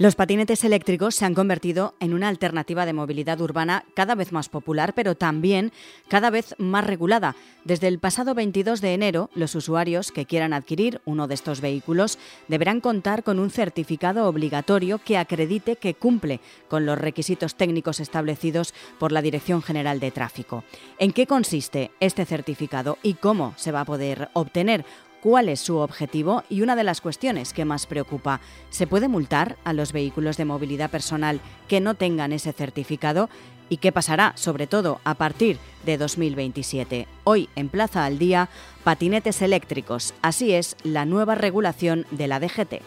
Los patinetes eléctricos se han convertido en una alternativa de movilidad urbana cada vez más popular, pero también cada vez más regulada. Desde el pasado 22 de enero, los usuarios que quieran adquirir uno de estos vehículos deberán contar con un certificado obligatorio que acredite que cumple con los requisitos técnicos establecidos por la Dirección General de Tráfico. ¿En qué consiste este certificado y cómo se va a poder obtener? Cuál es su objetivo y una de las cuestiones que más preocupa. ¿Se puede multar a los vehículos de movilidad personal que no tengan ese certificado? ¿Y qué pasará, sobre todo, a partir de 2027? Hoy, en Plaza al Día, patinetes eléctricos. Así es la nueva regulación de la DGT.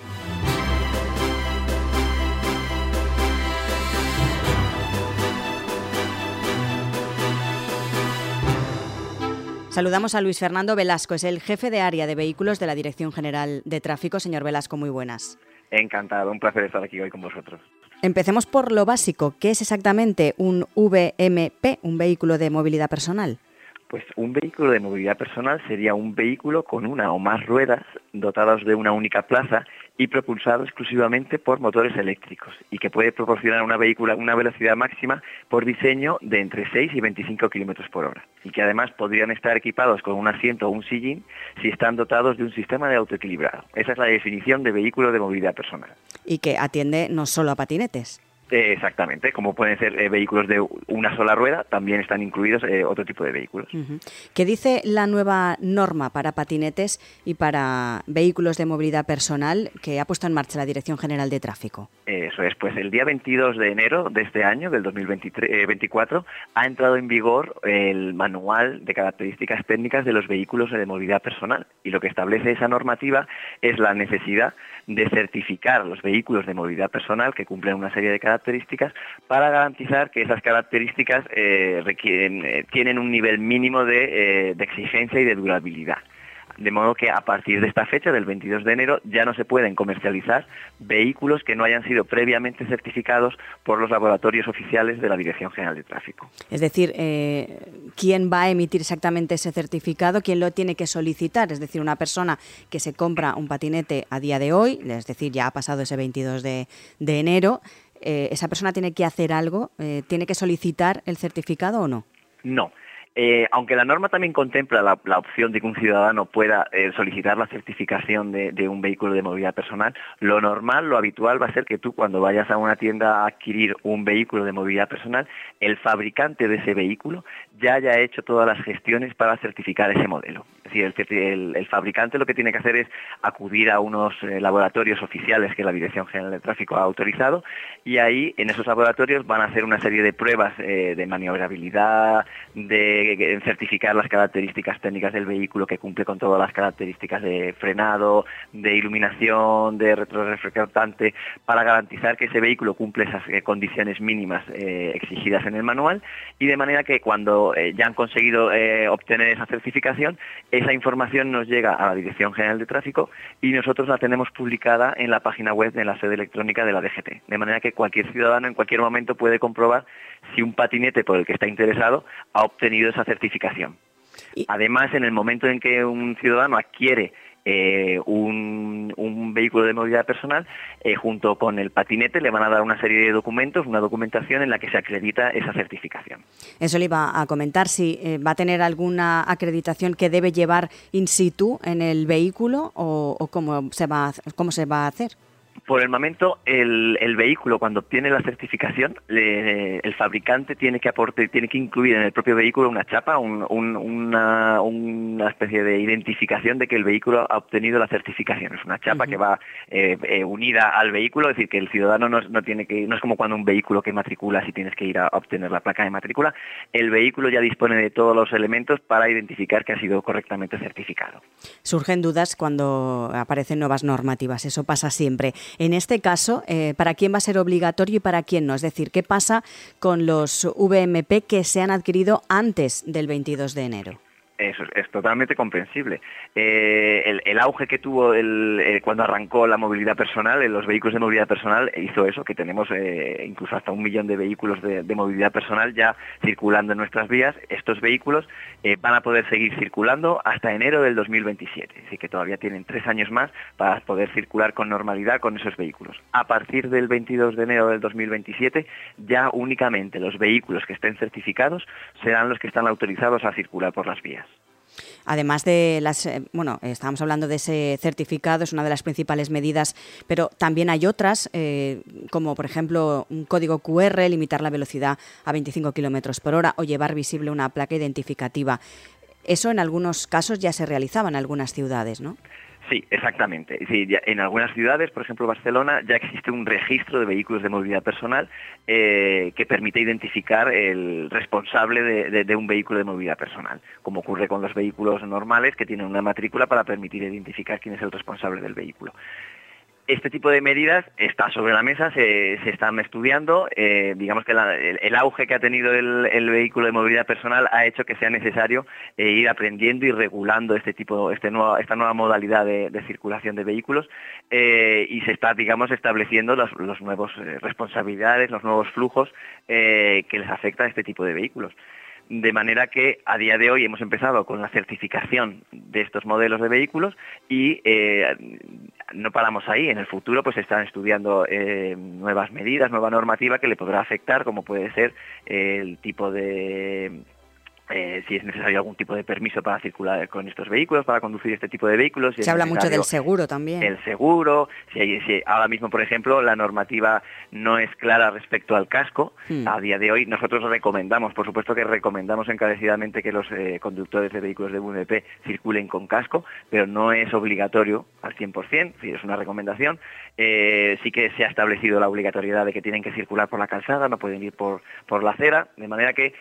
Saludamos a Luis Fernando Velasco, es el jefe de área de vehículos de la Dirección General de Tráfico. Señor Velasco, muy buenas. Encantado, un placer estar aquí hoy con vosotros. Empecemos por lo básico. ¿Qué es exactamente un VMP, un vehículo de movilidad personal? Pues un vehículo de movilidad personal sería un vehículo con una o más ruedas dotados de una única plaza y propulsado exclusivamente por motores eléctricos y que puede proporcionar una vehícula una velocidad máxima por diseño de entre 6 y 25 kilómetros por hora y que además podrían estar equipados con un asiento o un sillín si están dotados de un sistema de autoequilibrado. Esa es la definición de vehículo de movilidad personal. Y que atiende no solo a patinetes. Eh, exactamente, como pueden ser eh, vehículos de una sola rueda, también están incluidos eh, otro tipo de vehículos. ¿Qué dice la nueva norma para patinetes y para vehículos de movilidad personal que ha puesto en marcha la Dirección General de Tráfico? Eso es, pues el día 22 de enero de este año, del 2024, ha entrado en vigor el manual de características técnicas de los vehículos de movilidad personal y lo que establece esa normativa es la necesidad de certificar los vehículos de movilidad personal que cumplen una serie de características para garantizar que esas características eh, eh, tienen un nivel mínimo de, eh, de exigencia y de durabilidad. De modo que a partir de esta fecha, del 22 de enero, ya no se pueden comercializar vehículos que no hayan sido previamente certificados por los laboratorios oficiales de la Dirección General de Tráfico. Es decir, eh, ¿quién va a emitir exactamente ese certificado? ¿Quién lo tiene que solicitar? Es decir, una persona que se compra un patinete a día de hoy, es decir, ya ha pasado ese 22 de, enero, eh, ¿esa persona tiene que hacer algo? Eh, ¿Tiene que solicitar el certificado o no? No. Eh, aunque la norma también contempla la, opción de que un ciudadano pueda eh, solicitar la certificación de, un vehículo de movilidad personal, lo normal, lo habitual va a ser que tú cuando vayas a una tienda a adquirir un vehículo de movilidad personal, el fabricante de ese vehículo ya haya hecho todas las gestiones para certificar ese modelo. Es decir, el, fabricante lo que tiene que hacer es acudir a unos eh, laboratorios oficiales que la Dirección General de Tráfico ha autorizado y ahí en esos laboratorios van a hacer una serie de pruebas de maniobrabilidad, de certificar las características técnicas del vehículo que cumple con todas las características de frenado, de iluminación, de retroreflectante, para garantizar que ese vehículo cumple esas eh, condiciones mínimas eh, exigidas en el manual y de manera que cuando eh, ya han conseguido obtener esa certificación, esa información nos llega a la Dirección General de Tráfico y nosotros la tenemos publicada en la página web de la sede electrónica de la DGT. De manera que cualquier ciudadano en cualquier momento puede comprobar si un patinete por el que está interesado ha obtenido esa certificación. Además, en el momento en que un ciudadano adquiere eh, un, vehículo de movilidad personal, eh, junto con el patinete le van a dar una serie de documentos, una documentación en la que se acredita esa certificación. Eso le iba a comentar, si eh, va a tener alguna acreditación que debe llevar in situ en el vehículo o, cómo, se va cómo se va a hacer. Por el momento, el, vehículo, cuando obtiene la certificación, el fabricante tiene que, aporte, tiene que incluir en el propio vehículo una chapa, una, especie de identificación de que el vehículo ha obtenido la certificación. Es una chapa que va eh, eh, unida al vehículo, es decir, que el ciudadano no, tiene que, no es como cuando un vehículo que matricula si tienes que ir a obtener la placa de matrícula. El vehículo ya dispone de todos los elementos para identificar que ha sido correctamente certificado. Surgen dudas cuando aparecen nuevas normativas, eso pasa siempre. En este caso, eh, ¿para quién va a ser obligatorio y para quién no? Es decir, ¿qué pasa con los VMP que se han adquirido antes del 22 de enero? Eso es, totalmente comprensible. Eh, el auge que tuvo el, cuando arrancó la movilidad personal, los vehículos de movilidad personal, hizo eso, que tenemos incluso hasta un millón de vehículos de, movilidad personal ya circulando en nuestras vías. Estos vehículos van a poder seguir circulando hasta enero del 2027, así que todavía tienen tres años más para poder circular con normalidad con esos vehículos. A partir del 22 de enero del 2027, ya únicamente los vehículos que estén certificados serán los que están autorizados a circular por las vías. Además de las, eh, bueno, estábamos hablando de ese certificado, es una de las principales medidas, pero también hay otras, eh, como por ejemplo un código QR, limitar la velocidad a 25 kilómetros por hora o llevar visible una placa identificativa. Eso en algunos casos ya se realizaba en algunas ciudades, ¿no? Sí, exactamente. en algunas ciudades, por ejemplo Barcelona, ya existe un registro de vehículos de movilidad personal eh, que permite identificar el responsable de, un vehículo de movilidad personal, como ocurre con los vehículos normales que tienen una matrícula para permitir identificar quién es el responsable del vehículo este tipo de medidas está sobre la mesa, se, están estudiando. Eh, digamos que el, auge que ha tenido el, vehículo de movilidad personal ha hecho que sea necesario eh, ir aprendiendo y regulando este tipo, este esta nueva modalidad de, circulación de vehículos eh, y se está, digamos, estableciendo los, los responsabilidades, los nuevos flujos que les afecta a este tipo de vehículos. De manera que a día de hoy hemos empezado con la certificación de estos modelos de vehículos y eh, no paramos ahí. En el futuro pues están estudiando eh, nuevas medidas, nueva normativa que le podrá afectar, como puede ser el tipo de eh, si es necesario algún tipo de permiso para circular con estos vehículos, para conducir este tipo de vehículos. Se habla mucho del seguro también. El seguro, si, si, ahora mismo, por ejemplo, la normativa no es clara respecto al casco, hmm. a día de hoy nosotros recomendamos, por supuesto que recomendamos encarecidamente que los eh, conductores de vehículos de VNP circulen con casco, pero no es obligatorio al 100%, si es una recomendación. Eh, sí que se ha establecido la obligatoriedad de que tienen que circular por la calzada, no pueden ir por, por la acera, de manera que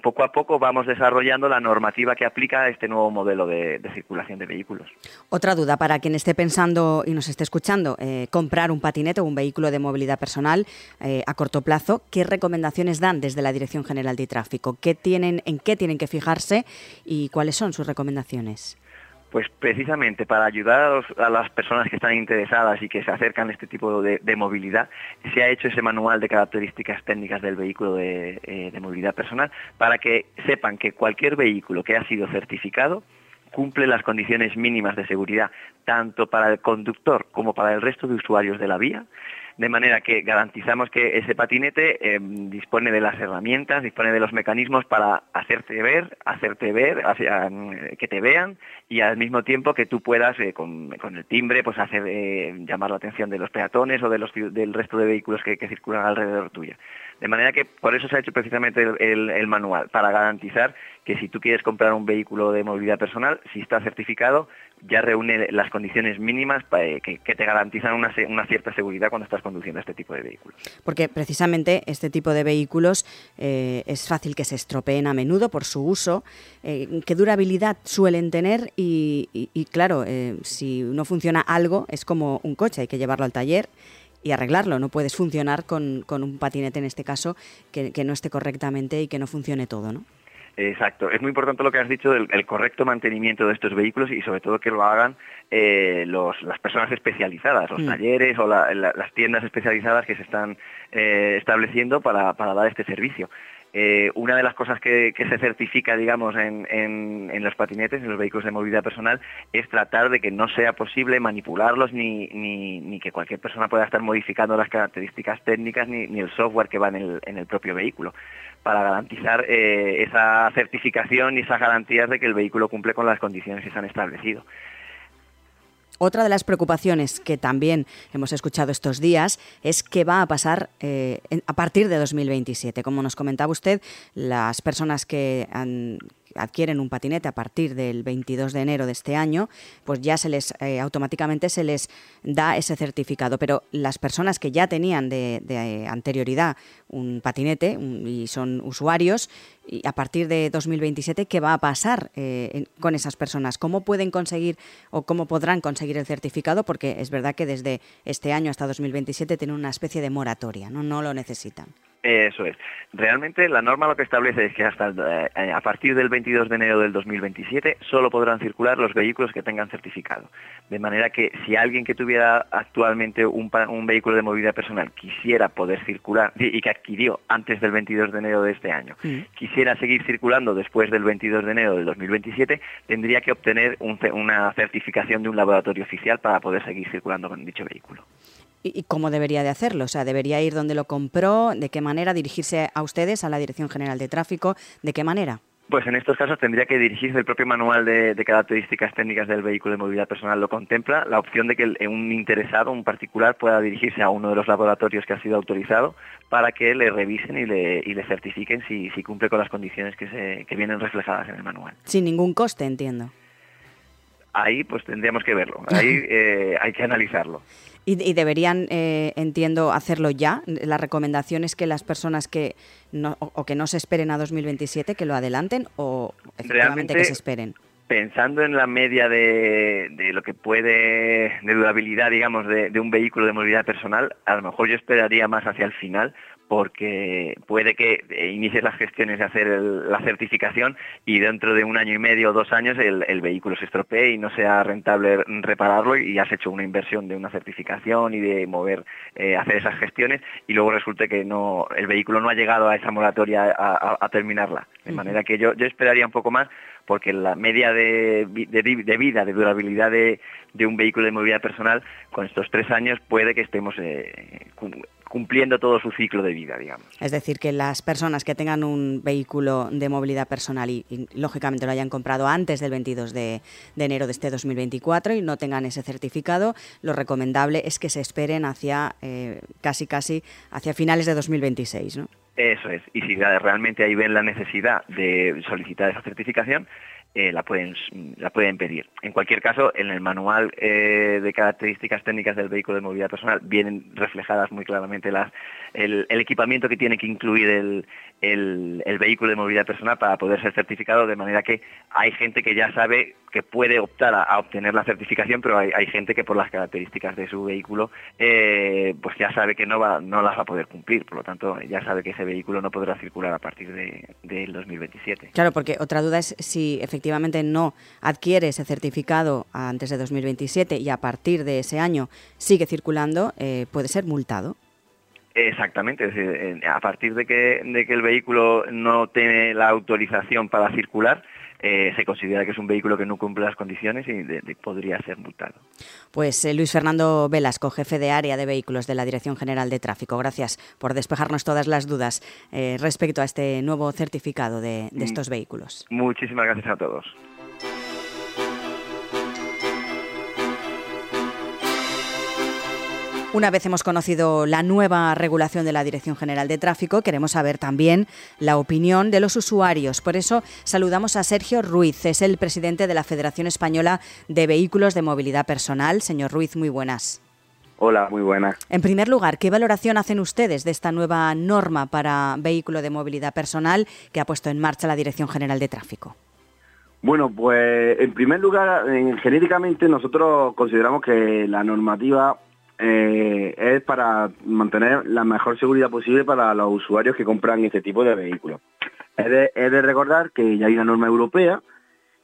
poco a poco vamos desarrollando la normativa que aplica este nuevo modelo de, circulación de vehículos. Otra duda para quien esté pensando y nos esté escuchando, eh, comprar un patinete o un vehículo de movilidad personal eh, a corto plazo, ¿qué recomendaciones dan desde la Dirección General de Tráfico? ¿Qué tienen, ¿En qué tienen que fijarse y cuáles son sus recomendaciones? Pues precisamente para ayudar a, las personas que están interesadas y que se acercan a este tipo de, movilidad, se ha hecho ese manual de características técnicas del vehículo eh, de, movilidad personal para que sepan que cualquier vehículo que ha sido certificado cumple las condiciones mínimas de seguridad tanto para el conductor como para el resto de usuarios de la vía de manera que garantizamos que ese patinete eh, dispone de las herramientas, dispone de los mecanismos para hacerte ver, hacerte ver, eh, que te vean y al mismo tiempo que tú puedas eh, con, el timbre pues hacer llamar la atención de los peatones o del resto de vehículos que, circulan alrededor tuya. De manera que por eso se ha hecho precisamente el, manual, para garantizar que si tú quieres comprar un vehículo de movilidad personal, si está certificado, ya reúne las condiciones mínimas que, te garantizan una, cierta seguridad cuando estás conduciendo este tipo de vehículos. Porque precisamente este tipo de vehículos eh, es fácil que se estropeen a menudo por su uso. Eh, ¿Qué durabilidad suelen tener? Y, claro, eh, si no funciona algo, es como un coche, hay que llevarlo al taller y arreglarlo. No puedes funcionar con, un patinete, en este caso, que, que no esté correctamente y que no funcione todo, ¿no? Exacto, es muy importante lo que has dicho del el correcto mantenimiento de estos vehículos y sobre todo que lo hagan eh, las personas especializadas, los mm. talleres o las tiendas especializadas que se están eh, estableciendo para, dar este servicio. Eh, una de las cosas que, se certifica, digamos, en, los patinetes, en los vehículos de movilidad personal, es tratar de que no sea posible manipularlos ni, que cualquier persona pueda estar modificando las características técnicas ni, el software que va en el propio vehículo para garantizar eh, esa certificación y esas garantías de que el vehículo cumple con las condiciones que se han establecido. Otra de las preocupaciones que también hemos escuchado estos días es qué va a pasar eh, a partir de 2027. Como nos comentaba usted, las personas que han, adquieren un patinete a partir del 22 de enero de este año, pues ya se les eh, automáticamente se les da ese certificado. Pero las personas que ya tenían de, anterioridad un patinete y son usuarios, y a partir de 2027, ¿qué va a pasar eh, con esas personas? ¿Cómo pueden conseguir o cómo podrán conseguir el certificado? Porque es verdad que desde este año hasta 2027 tienen una especie de moratoria, no lo necesitan. Eso es. Realmente la norma lo que establece es que hasta eh, a partir del 22 de enero del 2027 solo podrán circular los vehículos que tengan certificado. De manera que si alguien que tuviera actualmente un, vehículo de movilidad personal quisiera poder circular y que adquirió antes del 22 de enero de este año, quisiera seguir circulando después del 22 de enero del 2027, tendría que obtener una certificación de un laboratorio oficial para poder seguir circulando con dicho vehículo. ¿Y cómo debería de hacerlo? O sea, ¿debería ir donde lo compró? ¿De qué manera? ¿Dirigirse a ustedes, a la Dirección General de Tráfico? ¿De qué manera? Pues en estos casos tendría que dirigirse el propio manual de, características técnicas del vehículo de movilidad personal lo contempla, la opción de que un interesado, un particular, pueda dirigirse a uno de los laboratorios que ha sido autorizado para que le revisen y le, certifiquen si, cumple con las condiciones que, que vienen reflejadas en el manual. Sin ningún coste, entiendo ahí pues tendríamos que verlo, ahí eh, hay que analizarlo. Y, deberían, eh, entiendo, hacerlo ya. La recomendación es que las personas que no, o, que no se esperen a 2027, que lo adelanten o efectivamente que se esperen. Pensando en la media de, lo que puede, de durabilidad, digamos, de, un vehículo de movilidad personal, a lo mejor yo esperaría más hacia el final, porque puede que inicies las gestiones de hacer la certificación y dentro de un año y medio o dos años el, vehículo se estropee y no sea rentable repararlo y has hecho una inversión de una certificación y de mover, eh, hacer esas gestiones y luego resulte que no, el vehículo no ha llegado a esa moratoria a, terminarla. De manera que yo, yo esperaría un poco más porque la media de, vida, de durabilidad de, un vehículo de movilidad personal, con estos tres años puede que estemos eh, cumpliendo todo su ciclo de vida, digamos. Es decir, que las personas que tengan un vehículo de movilidad personal y, lógicamente lo hayan comprado antes del 22 de, enero de este 2024 y no tengan ese certificado, lo recomendable es que se esperen hacia eh, casi casi hacia finales de 2026, ¿no? Eso es. Y si realmente ahí ven la necesidad de solicitar esa certificación, eh, la, pueden, la pueden pedir. En cualquier caso, en el manual eh, de características técnicas del vehículo de movilidad personal vienen reflejadas muy claramente las, el, equipamiento que tiene que incluir el, el, vehículo de movilidad personal para poder ser certificado, de manera que hay gente que ya sabe que puede optar a, obtener la certificación, pero hay, gente que por las características de su vehículo, eh, pues ya sabe que no, va, no las va a poder cumplir, por lo tanto ya sabe que ese vehículo no podrá circular a partir de, del 2027. Claro, porque otra duda es si efectivamente no adquiere ese certificado antes de 2027 y a partir de ese año sigue circulando, eh, puede ser multado. Exactamente, a partir de que, de que el vehículo no tiene la autorización para circular, eh, se considera que es un vehículo que no cumple las condiciones y podría ser multado. Pues eh, Luis Fernando Velasco, jefe de área de vehículos de la Dirección General de Tráfico, gracias por despejarnos todas las dudas eh, respecto a este nuevo certificado de, de mm. estos vehículos. Muchísimas gracias a todos. Una vez hemos conocido la nueva regulación de la Dirección General de Tráfico, queremos saber también la opinión de los usuarios. Por eso saludamos a Sergio Ruiz, es el presidente de la Federación Española de Vehículos de Movilidad Personal. Señor Ruiz, muy buenas. Hola, muy buenas. En primer lugar, ¿qué valoración hacen ustedes de esta nueva norma para vehículo de movilidad personal que ha puesto en marcha la Dirección General de Tráfico? Bueno, pues en primer lugar, genéricamente nosotros consideramos que la normativa eh, es para mantener la mejor seguridad posible para los usuarios que compran este tipo de vehículos. Es de, recordar que ya hay una norma europea,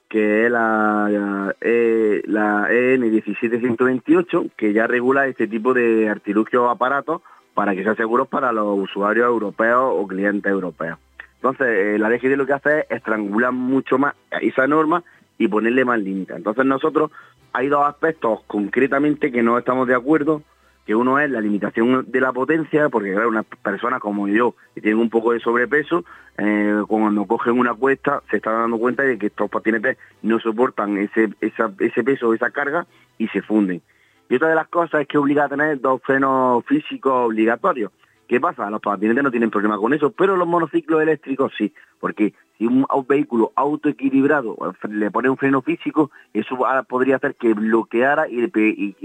que es la, la, EN 17128, que ya regula este tipo de artilugios aparatos para que sean seguros para los usuarios europeos o clientes europeos. Entonces, eh, la DGT lo que hace es estrangular mucho más esa norma y ponerle más límites. Entonces nosotros hay dos aspectos concretamente que no estamos de acuerdo, que uno es la limitación de la potencia, porque claro, unas personas como yo, que tienen un poco de sobrepeso, eh, cuando cogen una cuesta, se están dando cuenta de que estos patinetes no soportan ese, ese peso, esa carga, y se funden. Y otra de las cosas es que obliga a tener dos frenos físicos obligatorios. ¿Qué pasa? Los patinetes no tienen problema con eso, pero los monociclos eléctricos sí, porque si un, vehículo autoequilibrado le pone un freno físico, eso podría hacer que bloqueara y,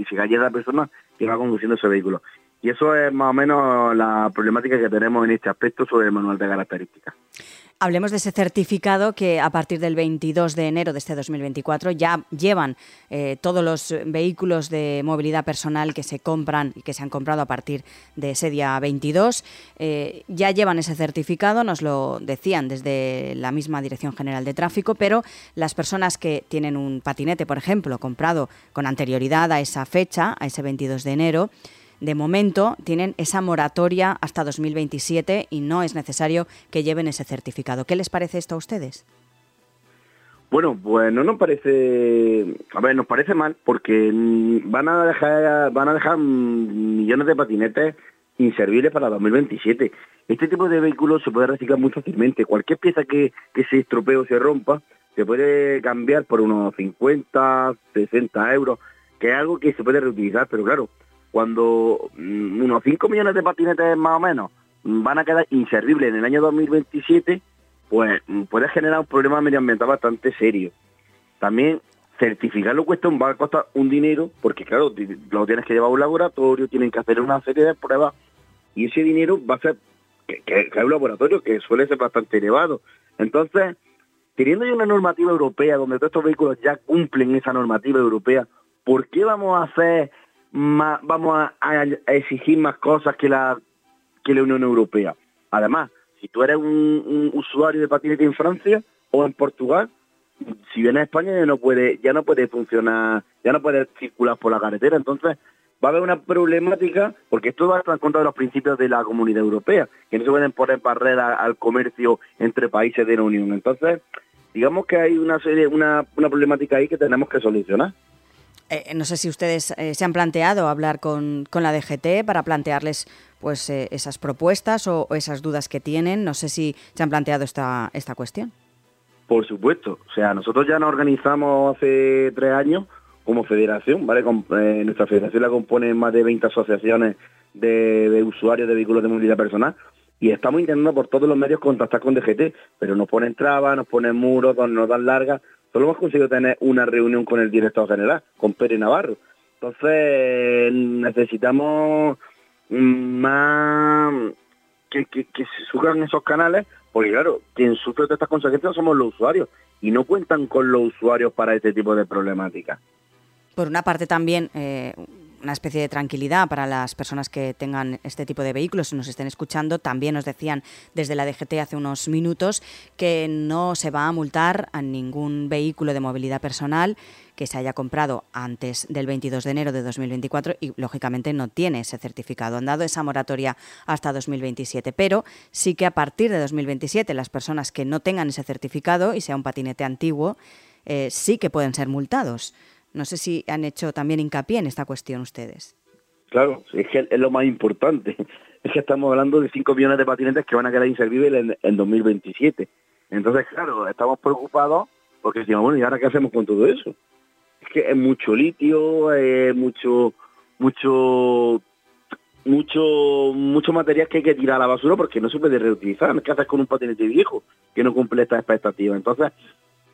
se cayera la persona que va conduciendo ese vehículo. Y eso es más o menos la problemática que tenemos en este aspecto sobre el manual de características. Hablemos de ese certificado que a partir del 22 de enero de este 2024 ya llevan eh, todos los vehículos de movilidad personal que se compran y que se han comprado a partir de ese día 22. Eh, ya llevan ese certificado, nos lo decían desde la misma Dirección General de Tráfico, pero las personas que tienen un patinete, por ejemplo, comprado con anterioridad a esa fecha, a ese 22 de enero, de momento tienen esa moratoria hasta 2027 y no es necesario que lleven ese certificado. ¿Qué les parece esto a ustedes? Bueno, pues no nos parece, a ver, nos parece mal porque van a dejar, van a dejar millones de patinetes inservibles para 2027. Este tipo de vehículos se puede reciclar muy fácilmente. Cualquier pieza que, que se estropee o se rompa se puede cambiar por unos 50, 60 euros, que es algo que se puede reutilizar, pero claro, cuando mm, unos 5 millones de patinetes más o menos van a quedar inservibles en el año 2027, pues mm, puede generar un problema medioambiental bastante serio. También certificarlo cuesta un, va a un dinero, porque claro, lo tienes que llevar a un laboratorio, tienen que hacer una serie de pruebas, y ese dinero va a ser, que, que, un laboratorio que suele ser bastante elevado. Entonces, teniendo ya una normativa europea donde todos estos vehículos ya cumplen esa normativa europea, ¿por qué vamos a hacer vamos a, exigir más cosas que la, que la Unión Europea. Además, si tú eres un, usuario de patinete en Francia o en Portugal, si vienes a España ya no puede, ya no puede funcionar, ya no puede circular por la carretera. Entonces, va a haber una problemática, porque esto va a estar en contra de los principios de la Comunidad Europea, que no se pueden poner barreras al comercio entre países de la Unión. Entonces, digamos que hay una serie, una, una problemática ahí que tenemos que solucionar. Eh, no sé si ustedes eh, se han planteado hablar con, la DGT para plantearles pues eh, esas propuestas o, esas dudas que tienen. No sé si se han planteado esta, esta cuestión. Por supuesto. O sea, nosotros ya nos organizamos hace tres años como federación, ¿vale? nuestra federación la componen más de 20 asociaciones de, de, usuarios de vehículos de movilidad personal y estamos intentando por todos los medios contactar con DGT, pero nos ponen trabas, nos ponen muros, nos dan largas Solo hemos conseguido tener una reunión con el director general, con Pérez Navarro. Entonces necesitamos más que, se suban esos canales, porque claro, quien sufre de estas consecuencias somos los usuarios y no cuentan con los usuarios para este tipo de problemáticas. Por una parte también, eh, una especie de tranquilidad para las personas que tengan este tipo de vehículos y nos estén escuchando. También nos decían desde la DGT hace unos minutos que no se va a multar a ningún vehículo de movilidad personal que se haya comprado antes del 22 de enero de 2024 y lógicamente no tiene ese certificado. Han dado esa moratoria hasta 2027, pero sí que a partir de 2027 las personas que no tengan ese certificado y sea un patinete antiguo eh, sí que pueden ser multados. No sé si han hecho también hincapié en esta cuestión ustedes. Claro, es que es lo más importante. Es que estamos hablando de 5 millones de patinetes que van a quedar inservibles en, 2027. Entonces, claro, estamos preocupados porque decimos, bueno, ¿y ahora qué hacemos con todo eso? Es que es mucho litio, es mucho, mucho, mucho, mucho material que hay que tirar a la basura porque no se puede reutilizar. ¿Qué haces con un patinete viejo que no cumple estas expectativas? Entonces,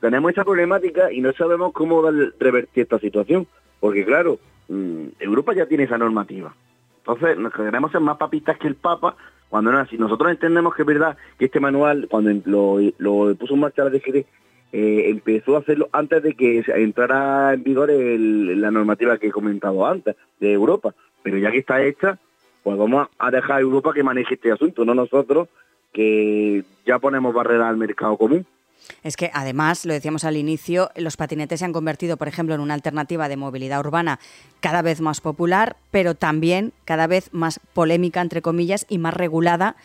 tenemos esta problemática y no sabemos cómo revertir esta situación, porque claro, mm, Europa ya tiene esa normativa. Entonces, nos queremos ser más papistas que el Papa, cuando no así. Nosotros entendemos que es verdad que este manual, cuando lo, puso en marcha la DGT, eh, empezó a hacerlo antes de que entrara en vigor la normativa que he comentado antes, de Europa. Pero ya que está hecha, pues vamos a dejar a Europa que maneje este asunto, no nosotros, que ya ponemos barreras al mercado común. Es que además, lo decíamos al inicio, los patinetes se han convertido, por ejemplo, en una alternativa de movilidad urbana cada vez más popular, pero también cada vez más polémica, entre comillas, y más regulada.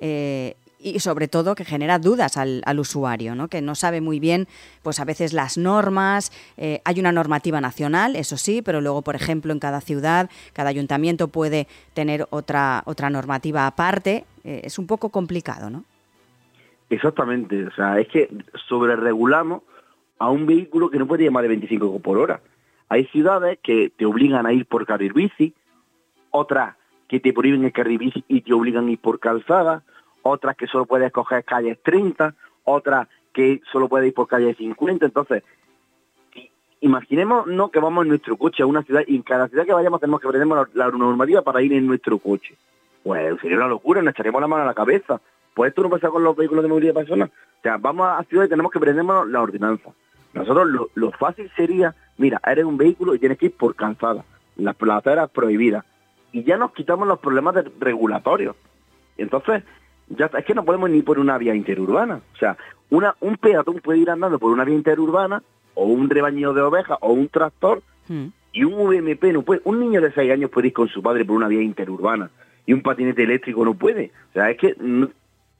Eh, y sobre todo que genera dudas al, usuario, ¿no? que no sabe muy bien, pues a veces las normas, eh, hay una normativa nacional, eso sí, pero luego, por ejemplo, en cada ciudad, cada ayuntamiento puede tener otra, otra normativa aparte, eh, es un poco complicado, ¿no? Exactamente, o sea, es que sobreregulamos a un vehículo que no puede ir más de 25 por hora. Hay ciudades que te obligan a ir por carril bici, otras que te prohíben el carril bici y te obligan a ir por calzada, otras que solo puedes coger calles 30, otras que solo puedes ir por calles 50. Entonces, imaginemos no que vamos en nuestro coche a una ciudad y en cada ciudad que vayamos tenemos que aprender la, normativa para ir en nuestro coche. Pues sería una locura, nos echaremos la mano a la cabeza. Pues esto no pasa con los vehículos de movilidad de personas. O sea, vamos a ciudad y tenemos que aprendernos la ordenanza. Nosotros lo, fácil sería, mira, eres un vehículo y tienes que ir por cansada, las placeras prohibidas. Y ya nos quitamos los problemas de regulatorios. Entonces, ya es que no podemos ni por una vía interurbana. O sea, una, un peatón puede ir andando por una vía interurbana o un rebaño de ovejas o un tractor hmm. y un VMP no puede. Un niño de 6 años puede ir con su padre por una vía interurbana y un patinete eléctrico no puede. O sea, es que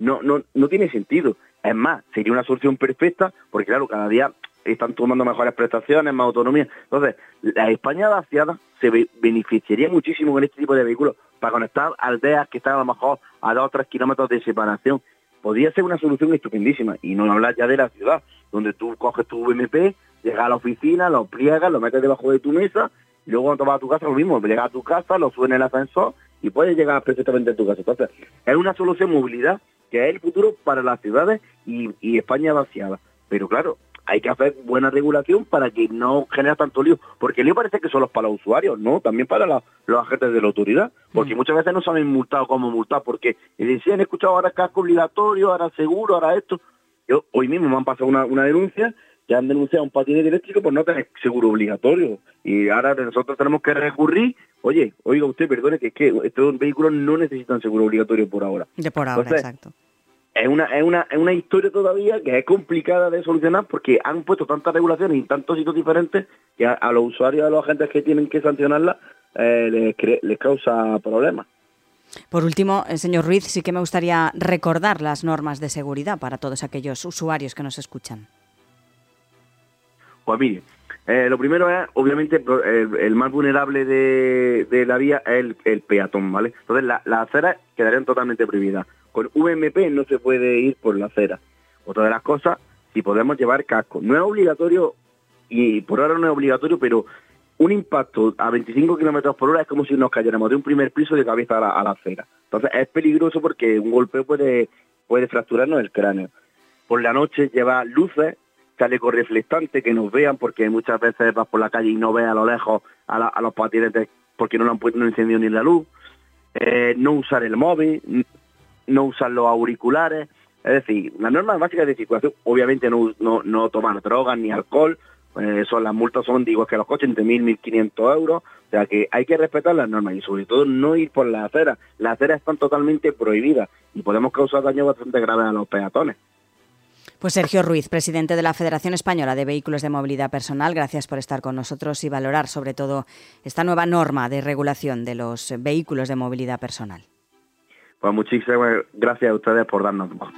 no, no, no, tiene sentido. Es más, sería una solución perfecta porque, claro, cada día están tomando mejores prestaciones, más autonomía. Entonces, la España vaciada se beneficiaría muchísimo con este tipo de vehículos para conectar aldeas que están a lo mejor a dos o tres kilómetros de separación. Podría ser una solución estupendísima. Y no hablar ya de la ciudad, donde tú coges tu VMP, llegas a la oficina, lo pliegas, lo metes debajo de tu mesa, y luego cuando vas a tu casa lo mismo, llegas a tu casa, lo subes en el ascensor y puedes llegar perfectamente a tu casa. Entonces, es una solución movilidad que es el futuro para las ciudades y, y España vaciada. Pero claro, hay que hacer buena regulación para que no genere tanto lío, porque el lío parece que solo es para los usuarios, no, también para los agentes de la autoridad, porque mm. muchas veces no saben multar como multar, porque decían, he escuchado ahora casco obligatorio, ahora seguro, ahora esto. Yo hoy mismo me han pasado una, denuncia, ya han denunciado un patinete eléctrico por no tener seguro obligatorio, y ahora nosotros tenemos que recurrir, oye, oiga usted, perdone, que es que estos vehículos no necesitan seguro obligatorio por ahora. De por ahora, exacto es una, es, una, es una historia todavía que es complicada de solucionar porque han puesto tantas regulaciones y tantos sitios diferentes que a, los usuarios, a los agentes que tienen que sancionarla, eh, les, les causa problemas. Por último, eh, señor Ruiz, sí que me gustaría recordar las normas de seguridad para todos aquellos usuarios que nos escuchan. Pues mire, eh, lo primero es, obviamente, el, más vulnerable de, la vía es el, peatón, ¿vale? Entonces, las aceras quedarían totalmente prohibidas. Con VMP no se puede ir por la acera. Otra de las cosas, si podemos llevar casco. No es obligatorio, y por ahora no es obligatorio, pero un impacto a 25 kilómetros por hora es como si nos cayéramos de un primer piso de cabeza a la, acera. Entonces es peligroso porque un golpe puede, puede fracturarnos el cráneo. Por la noche lleva luces, chaleco reflectante que nos vean, porque muchas veces vas por la calle y no ves a lo lejos a, los patinetes porque no lo han puesto, no encendido ni la luz. Eh, no usar el móvil, no usar los auriculares, es decir, las normas básicas de circulación, obviamente no, no, no tomar drogas ni alcohol, eh, son las multas son digo que los coches entre 1.000 1.500 euros, o sea que hay que respetar las normas y sobre todo no ir por las aceras. Las aceras están totalmente prohibidas y podemos causar daños bastante graves a los peatones. Pues Sergio Ruiz, presidente de la Federación Española de Vehículos de Movilidad Personal, gracias por estar con nosotros y valorar sobre todo esta nueva norma de regulación de los vehículos de movilidad personal. Pues muchísimas gracias a ustedes por darnos voz.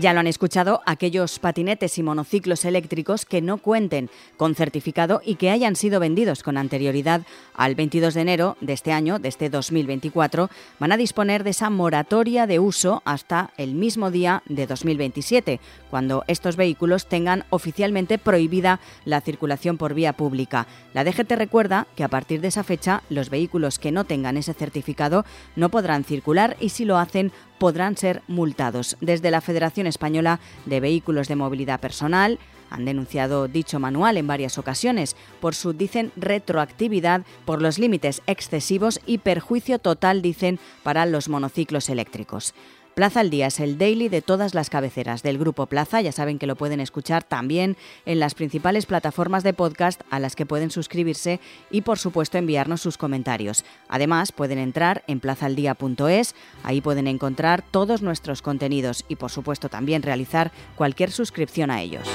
Ya lo han escuchado, aquellos patinetes y monociclos eléctricos que no cuenten con certificado y que hayan sido vendidos con anterioridad al 22 de enero de este año, de este 2024, van a disponer de esa moratoria de uso hasta el mismo día de 2027, cuando estos vehículos tengan oficialmente prohibida la circulación por vía pública. La DGT recuerda que a partir de esa fecha los vehículos que no tengan ese certificado no podrán circular y si lo hacen podrán ser multados. Desde la Federación Española de Vehículos de Movilidad Personal han denunciado dicho manual en varias ocasiones por su, dicen, retroactividad, por los límites excesivos y perjuicio total, dicen, para los monociclos eléctricos. Plaza al Día es el daily de todas las cabeceras del Grupo Plaza. Ya saben que lo pueden escuchar también en las principales plataformas de podcast a las que pueden suscribirse y, por supuesto, enviarnos sus comentarios. Además, pueden entrar en plazaldía.es. Ahí pueden encontrar todos nuestros contenidos y, por supuesto, también realizar cualquier suscripción a ellos.